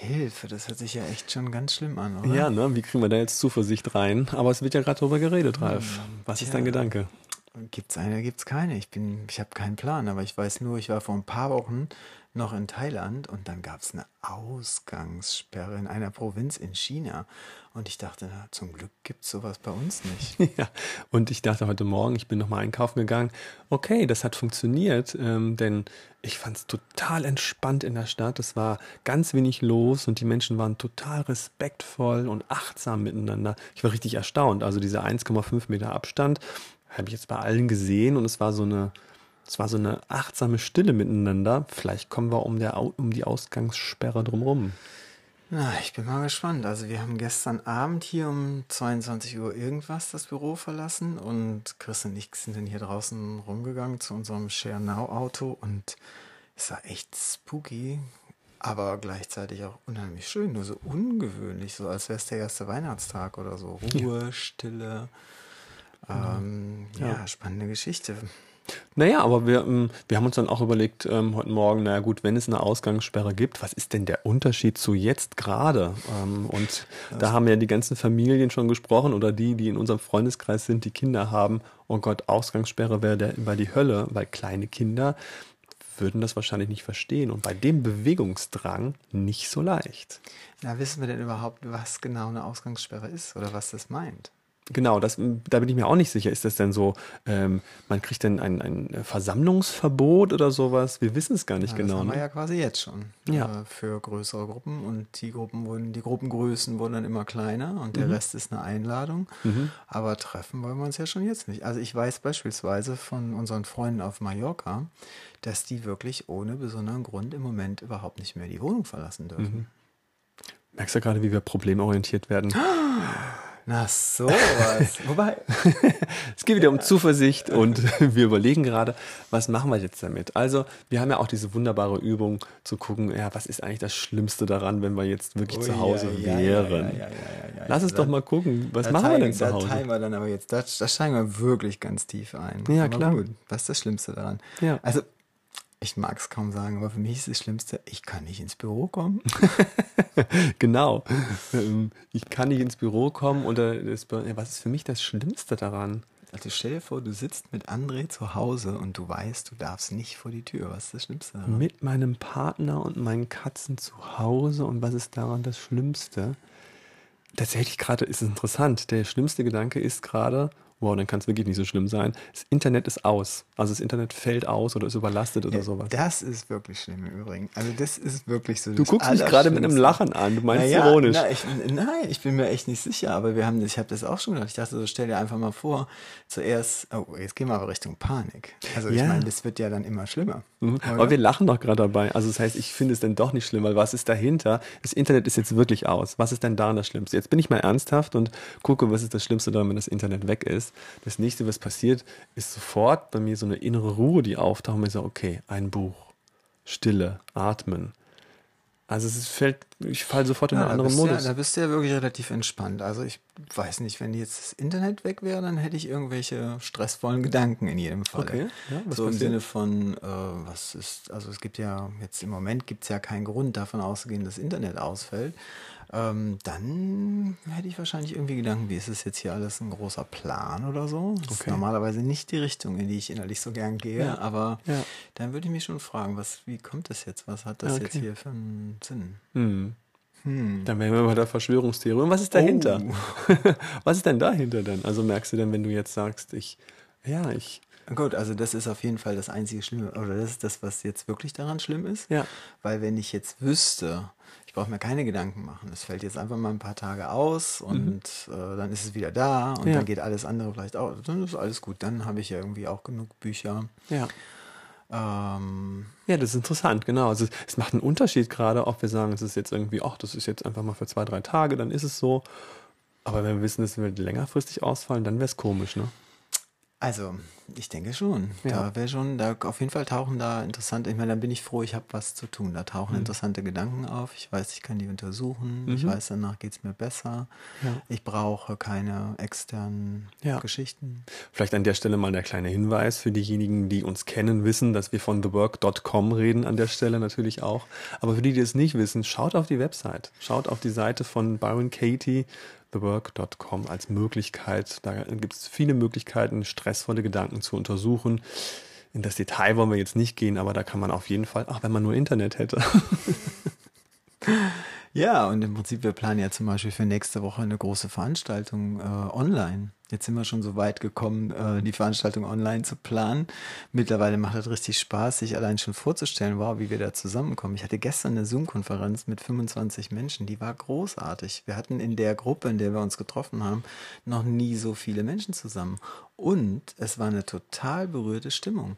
Hilfe, das hört sich ja echt schon ganz schlimm an, oder? Ja, ne? Wie kriegen wir da jetzt Zuversicht rein? Aber es wird ja gerade darüber geredet, Ralf. Hm, Was ist dein Gedanke? Gibt es eine, gibt es keine. Ich ich habe keinen Plan, aber ich weiß nur, ich war vor ein paar Wochen noch in Thailand und dann gab es eine Ausgangssperre in einer Provinz in China. Und ich dachte, na, zum Glück gibt es sowas bei uns nicht. Ja, und ich dachte heute Morgen, ich bin nochmal einkaufen gegangen, okay, das hat funktioniert, ähm, denn ich fand es total entspannt in der Stadt. Es war ganz wenig los und die Menschen waren total respektvoll und achtsam miteinander. Ich war richtig erstaunt. Also dieser 1,5 Meter Abstand habe ich jetzt bei allen gesehen und es war so eine es war so eine achtsame Stille miteinander. Vielleicht kommen wir um, der, um die Ausgangssperre drumherum. Na, ich bin mal gespannt. Also wir haben gestern Abend hier um 22 Uhr irgendwas das Büro verlassen und Chris und ich sind dann hier draußen rumgegangen zu unserem Share Now Auto und es war echt spooky, aber gleichzeitig auch unheimlich schön, nur so ungewöhnlich, so als wäre es der erste Weihnachtstag oder so. Ruhe, ja. Stille. Ähm, ja. ja, spannende Geschichte. Naja, aber wir, ähm, wir haben uns dann auch überlegt ähm, heute Morgen, naja gut, wenn es eine Ausgangssperre gibt, was ist denn der Unterschied zu jetzt gerade? Ähm, und das da haben ja die ganzen Familien schon gesprochen oder die, die in unserem Freundeskreis sind, die Kinder haben, oh Gott, Ausgangssperre wäre wär die Hölle, weil kleine Kinder würden das wahrscheinlich nicht verstehen und bei dem Bewegungsdrang nicht so leicht. Na, wissen wir denn überhaupt, was genau eine Ausgangssperre ist oder was das meint? Genau, das, da bin ich mir auch nicht sicher. Ist das denn so, ähm, man kriegt denn ein, ein Versammlungsverbot oder sowas? Wir wissen es gar nicht ja, genau. Das haben wir ne? ja quasi jetzt schon. Ja. Äh, für größere Gruppen und die Gruppen wurden, die Gruppengrößen wurden dann immer kleiner und der mhm. Rest ist eine Einladung. Mhm. Aber treffen wollen wir uns ja schon jetzt nicht. Also ich weiß beispielsweise von unseren Freunden auf Mallorca, dass die wirklich ohne besonderen Grund im Moment überhaupt nicht mehr die Wohnung verlassen dürfen. Mhm. Merkst du gerade, wie wir problemorientiert werden? Na sowas. Wobei. es geht wieder um Zuversicht und wir überlegen gerade, was machen wir jetzt damit? Also, wir haben ja auch diese wunderbare Übung zu gucken, ja, was ist eigentlich das Schlimmste daran, wenn wir jetzt wirklich oh, zu Hause ja, wären? Ja, ja, Lass uns doch mal gucken, was machen wir denn zu Hause? Da teilen wir dann aber jetzt, da, da steigen wir wirklich ganz tief ein. Ja, aber klar. Gut, was ist das Schlimmste daran? Ja. Also, ich mag es kaum sagen, aber für mich ist das Schlimmste, ich kann nicht ins Büro kommen. genau. Ähm, ich kann nicht ins Büro kommen oder das, was ist für mich das Schlimmste daran? Also stell dir vor, du sitzt mit André zu Hause und du weißt, du darfst nicht vor die Tür. Was ist das Schlimmste daran? Mit meinem Partner und meinen Katzen zu Hause und was ist daran das Schlimmste? Tatsächlich gerade ist es interessant. Der schlimmste Gedanke ist gerade, wow, dann kann es wirklich nicht so schlimm sein. Das Internet ist aus. Also das Internet fällt aus oder ist überlastet oder ja, sowas. Das ist wirklich schlimm im Übrigen. Also das ist wirklich so. Du guckst mich gerade mit einem Lachen an. Du meinst naja, ironisch. Na, ich, nein, ich bin mir echt nicht sicher. Aber wir haben, ich habe das auch schon gedacht. Ich dachte, so stell dir einfach mal vor, zuerst, oh, jetzt gehen wir aber Richtung Panik. Also ja. ich meine, das wird ja dann immer schlimmer. Mhm. Aber wir lachen doch gerade dabei. Also das heißt, ich finde es dann doch nicht schlimm, weil was ist dahinter? Das Internet ist jetzt wirklich aus. Was ist denn daran das Schlimmste? Jetzt bin ich mal ernsthaft und gucke, was ist das Schlimmste daran, wenn das Internet weg ist das nächste, was passiert, ist sofort bei mir so eine innere Ruhe, die auftaucht und mir so, okay, ein Buch, Stille, Atmen. Also es fällt, ich falle sofort in ja, einen anderen Modus. Ja, da bist du ja wirklich relativ entspannt. Also ich weiß nicht, wenn jetzt das Internet weg wäre, dann hätte ich irgendwelche stressvollen Gedanken in jedem Fall. Okay. Ja, so im Sinne von, äh, was ist, also es gibt ja, jetzt im Moment gibt es ja keinen Grund davon auszugehen, dass das Internet ausfällt ähm, dann hätte ich wahrscheinlich irgendwie Gedanken, wie ist es jetzt hier alles ein großer Plan oder so? Das okay. ist normalerweise nicht die Richtung, in die ich innerlich so gern gehe, ja. aber ja. dann würde ich mich schon fragen, was, wie kommt das jetzt? Was hat das okay. jetzt hier für einen Sinn? Hm. Hm. Dann wären wir bei der Verschwörungstheorie. Und was ist dahinter? Oh. was ist denn dahinter denn? Also merkst du denn, wenn du jetzt sagst, ich, ja, ich Gut, also das ist auf jeden Fall das einzige Schlimme, oder das ist das, was jetzt wirklich daran schlimm ist. Ja. Weil wenn ich jetzt wüsste, ich brauche mir keine Gedanken machen, es fällt jetzt einfach mal ein paar Tage aus und mhm. äh, dann ist es wieder da und ja. dann geht alles andere vielleicht auch, dann ist alles gut. Dann habe ich ja irgendwie auch genug Bücher. Ja. Ähm, ja, das ist interessant, genau. Also es macht einen Unterschied gerade, ob wir sagen, es ist jetzt irgendwie, ach, das ist jetzt einfach mal für zwei, drei Tage, dann ist es so Aber wenn wir wissen, dass wir längerfristig ausfallen, dann wäre es komisch, ne? Also, ich denke schon. Ja. Da wäre schon, da auf jeden Fall tauchen da interessante, ich meine, dann bin ich froh, ich habe was zu tun. Da tauchen Mhm. interessante Gedanken auf. Ich weiß, ich kann die untersuchen. Ich Mhm. weiß, danach geht es mir besser. Ja. Ich brauche keine externen Ja. Geschichten. Vielleicht an der Stelle mal der kleine Hinweis für diejenigen, die uns kennen, wissen, dass wir von thework.com reden an der Stelle natürlich auch. Aber für die, die es nicht wissen, schaut auf die Website. Schaut auf die Seite von Byron Katie, thework.com als Möglichkeit. Da gibt es viele Möglichkeiten, stressvolle Gedanken zu untersuchen. In das Detail wollen wir jetzt nicht gehen, aber da kann man auf jeden Fall, ach, wenn man nur Internet hätte. Ja, und im Prinzip, wir planen ja zum Beispiel für nächste Woche eine große Veranstaltung äh, online. Jetzt sind wir schon so weit gekommen, äh, die Veranstaltung online zu planen. Mittlerweile macht es richtig Spaß, sich allein schon vorzustellen, wow, wie wir da zusammenkommen. Ich hatte gestern eine Zoom-Konferenz mit 25 Menschen, die war großartig. Wir hatten in der Gruppe, in der wir uns getroffen haben, noch nie so viele Menschen zusammen. Und es war eine total berührte Stimmung.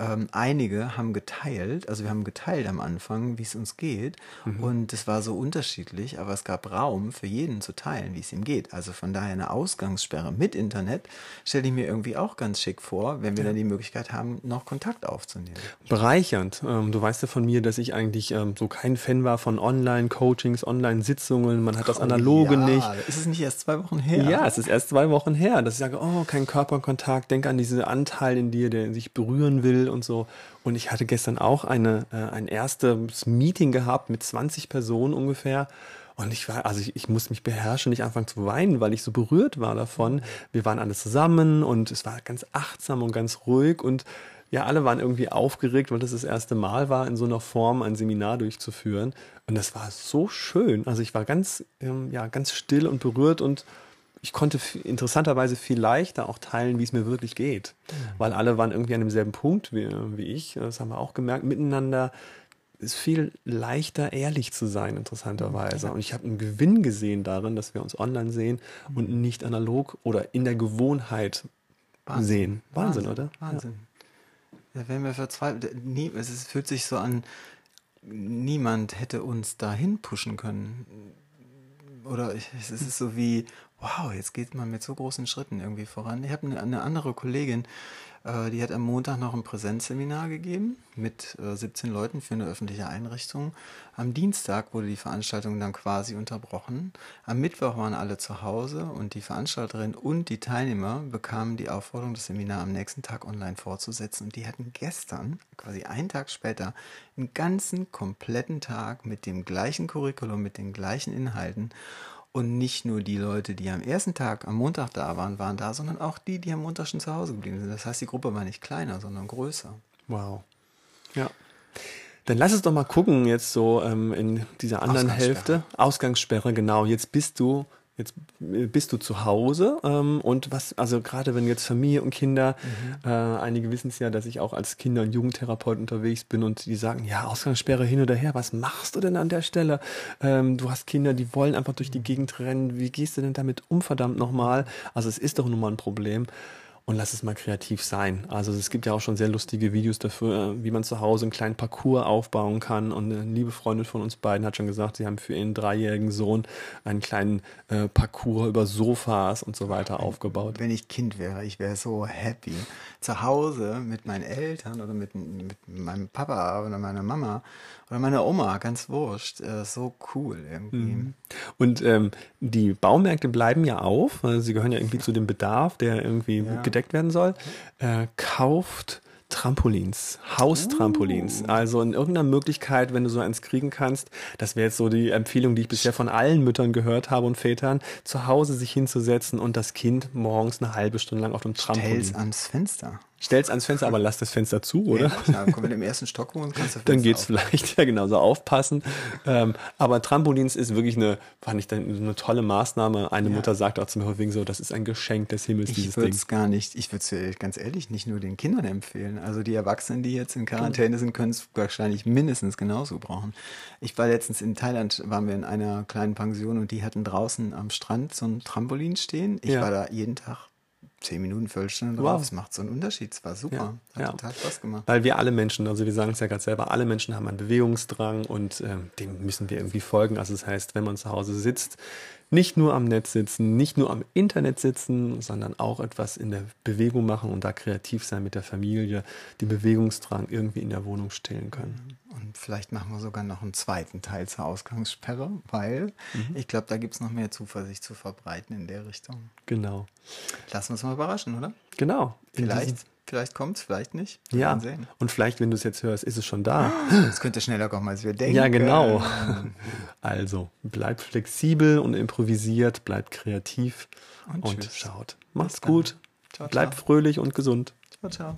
Ähm, einige haben geteilt, also wir haben geteilt am Anfang, wie es uns geht. Und es war so unterschiedlich, aber es gab Raum für jeden zu teilen, wie es ihm geht. Also von daher eine Ausgangssperre mit Internet stelle ich mir irgendwie auch ganz schick vor, wenn wir dann die Möglichkeit haben, noch Kontakt aufzunehmen. Bereichernd. Ähm, du weißt ja von mir, dass ich eigentlich ähm, so kein Fan war von Online-Coachings, Online-Sitzungen. Man hat das Analoge ja, nicht. Ist es nicht erst zwei Wochen her? Ja, es ist erst zwei Wochen her, dass ich sage, oh, kein Körperkontakt, denk an diesen Anteil in dir, der sich berühren will und so. Und ich hatte gestern auch eine, äh, ein erstes Meeting gehabt mit 20 Personen ungefähr. Und ich war, also ich, ich musste mich beherrschen, nicht anfangen zu weinen, weil ich so berührt war davon. Wir waren alle zusammen und es war ganz achtsam und ganz ruhig und ja, alle waren irgendwie aufgeregt, weil das das erste Mal war, in so einer Form ein Seminar durchzuführen. Und das war so schön. Also ich war ganz, ähm, ja, ganz still und berührt und ich konnte interessanterweise viel leichter auch teilen, wie es mir wirklich geht. Weil alle waren irgendwie an demselben Punkt wie, wie ich. Das haben wir auch gemerkt. Miteinander ist viel leichter, ehrlich zu sein, interessanterweise. Und ich habe einen Gewinn gesehen darin, dass wir uns online sehen und nicht analog oder in der Gewohnheit Wahnsinn. sehen. Wahnsinn, oder? Wahnsinn. Da werden wir verzweifelt. Nie, es fühlt sich so an, niemand hätte uns dahin pushen können. Oder ich, es ist so wie, wow, jetzt geht man mit so großen Schritten irgendwie voran. Ich habe eine, eine andere Kollegin, die hat am Montag noch ein Präsenzseminar gegeben mit äh, 17 Leuten für eine öffentliche Einrichtung. Am Dienstag wurde die Veranstaltung dann quasi unterbrochen. Am Mittwoch waren alle zu Hause und die Veranstalterin und die Teilnehmer bekamen die Aufforderung, das Seminar am nächsten Tag online fortzusetzen. Und die hatten gestern, quasi einen Tag später, einen ganzen kompletten Tag mit dem gleichen Curriculum, mit den gleichen Inhalten. Und nicht nur die Leute, die am ersten Tag, am Montag da waren, waren da, sondern auch die, die am Montag schon zu Hause geblieben sind. Das heißt, die Gruppe war nicht kleiner, sondern größer. Wow. Ja. Dann lass es doch mal gucken, jetzt so ähm, in dieser anderen Ausgangssperre. Hälfte. Ausgangssperre, genau. Jetzt bist du, jetzt äh, bist du zu Hause ähm, und was, also gerade wenn jetzt Familie und Kinder, Mhm. äh, einige wissen es ja, dass ich auch als Kinder- und Jugendtherapeut unterwegs bin und die sagen, ja, Ausgangssperre hin oder her, was machst du denn an der Stelle? Ähm, du hast Kinder, die wollen einfach durch die Gegend rennen, wie gehst du denn damit um, verdammt nochmal? Also es ist doch nun mal ein Problem. Und lass es mal kreativ sein. Also es gibt ja auch schon sehr lustige Videos dafür, äh, wie man zu Hause einen kleinen Parcours aufbauen kann. Und eine liebe Freundin von uns beiden hat schon gesagt, sie haben für ihren dreijährigen Sohn einen kleinen äh, Parcours über Sofas und so weiter aufgebaut. Wenn ich Kind wäre, ich wäre so happy. Zu Hause mit meinen Eltern oder mit, mit meinem Papa oder meiner Mama oder meiner Oma, ganz wurscht. Äh, so cool irgendwie. Und ähm, die Baumärkte bleiben ja auf. Also sie gehören ja irgendwie zu dem Bedarf, der irgendwie Ja. gedeckt werden soll. Äh, kauft Trampolins, Haustrampolins. Also in irgendeiner Möglichkeit, wenn du so eins kriegen kannst, das wäre jetzt so die Empfehlung, die ich bisher von allen Müttern gehört habe und Vätern, zu Hause sich hinzusetzen und das Kind morgens eine halbe Stunde lang auf dem Trampolin. Stell's ans Fenster. Stell's ans Fenster, aber lass das Fenster zu, oder? Ja, klar, komm mit dem ersten Stock und kannst das Dann Fenster geht's auf- vielleicht, ja genau, so aufpassen. Ähm, aber Trampolins ist wirklich eine, fand ich dann eine tolle Maßnahme. Eine Ja. Mutter sagt auch zu mir wegen so, das ist ein Geschenk des Himmels, Ich dieses würde Ding. es gar nicht, ich würde es ganz ehrlich nicht nur den Kindern empfehlen. Also die Erwachsenen, die jetzt in Quarantäne sind, können es wahrscheinlich mindestens genauso brauchen. Ich war letztens in Thailand, waren wir in einer kleinen Pension und die hatten draußen am Strand so ein Trampolin stehen. Ich Ja. war da jeden Tag zehn Minuten, Viertelstunde drauf. Es macht so einen Unterschied. Es war super. Ja, Hat ja. total Spaß gemacht. Weil wir alle Menschen, also wir sagen es ja gerade selber, alle Menschen haben einen Bewegungsdrang und ähm, dem müssen wir irgendwie folgen. Also das heißt, wenn man zu Hause sitzt, nicht nur am Netz sitzen, nicht nur am Internet sitzen, sondern auch etwas in der Bewegung machen und da kreativ sein mit der Familie, den Bewegungsdrang irgendwie in der Wohnung stillen können. Und vielleicht machen wir sogar noch einen zweiten Teil zur Ausgangssperre, weil ich glaube, da gibt es noch mehr Zuversicht zu verbreiten in der Richtung. Genau. Lassen wir uns mal überraschen, oder? Genau. Vielleicht, vielleicht kommt es, vielleicht nicht. Wir Ja. sehen. Und vielleicht, wenn du es jetzt hörst, ist es schon da. Es könnte schneller kommen, als wir denken. Ja, genau. Also, bleibt flexibel und improvisiert, bleibt kreativ Und und, schaut. Macht's gut. Ciao, bleibt ciao. fröhlich und gesund. Ciao, ciao.